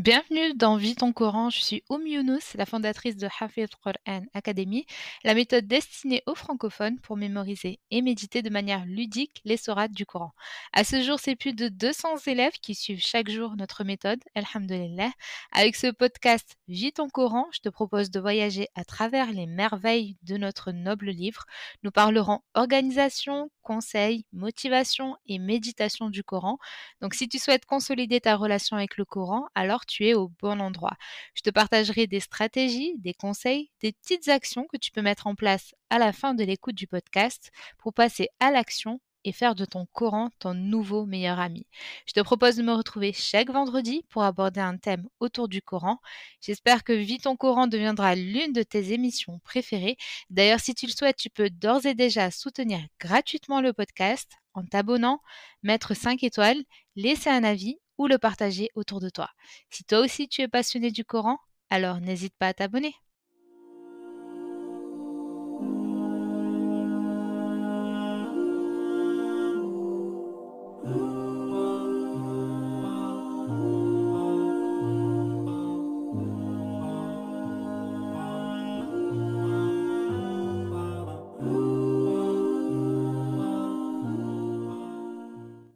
Bienvenue dans Vie ton Coran, je suis Oum Younous, la fondatrice de Hafid Quran Academy, la méthode destinée aux francophones pour mémoriser et méditer de manière ludique les sourates du Coran. À ce jour, c'est plus de 200 élèves qui suivent chaque jour notre méthode, Alhamdulillah. Avec ce podcast Vie ton Coran, je te propose de voyager à travers les merveilles de notre noble livre. Nous parlerons organisation, conseils, motivation et méditation du Coran. Donc si tu souhaites consolider ta relation avec le Coran, alors tu es au bon endroit. Je te partagerai des stratégies, des conseils, des petites actions que tu peux mettre en place à la fin de l'écoute du podcast pour passer à l'action et faire de ton Coran ton nouveau meilleur ami. Je te propose de me retrouver chaque vendredi pour aborder un thème autour du Coran. J'espère que Vie ton Coran deviendra l'une de tes émissions préférées. D'ailleurs, si tu le souhaites, tu peux d'ores et déjà soutenir gratuitement le podcast en t'abonnant, mettre 5 étoiles, laisser un avis ou le partager autour de toi. Si toi aussi tu es passionné du Coran, alors n'hésite pas à t'abonner.